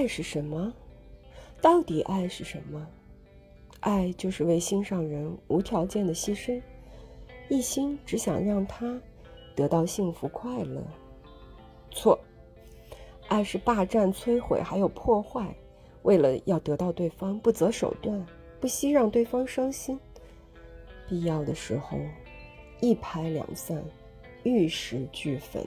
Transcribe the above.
爱是什么？到底爱是什么？爱就是为心上人无条件的牺牲一心只想让他得到幸福快乐。错爱是霸占摧毁还有破坏为了要得到对方不择手段不惜让对方伤心。必要的时候一拍两散玉石俱焚。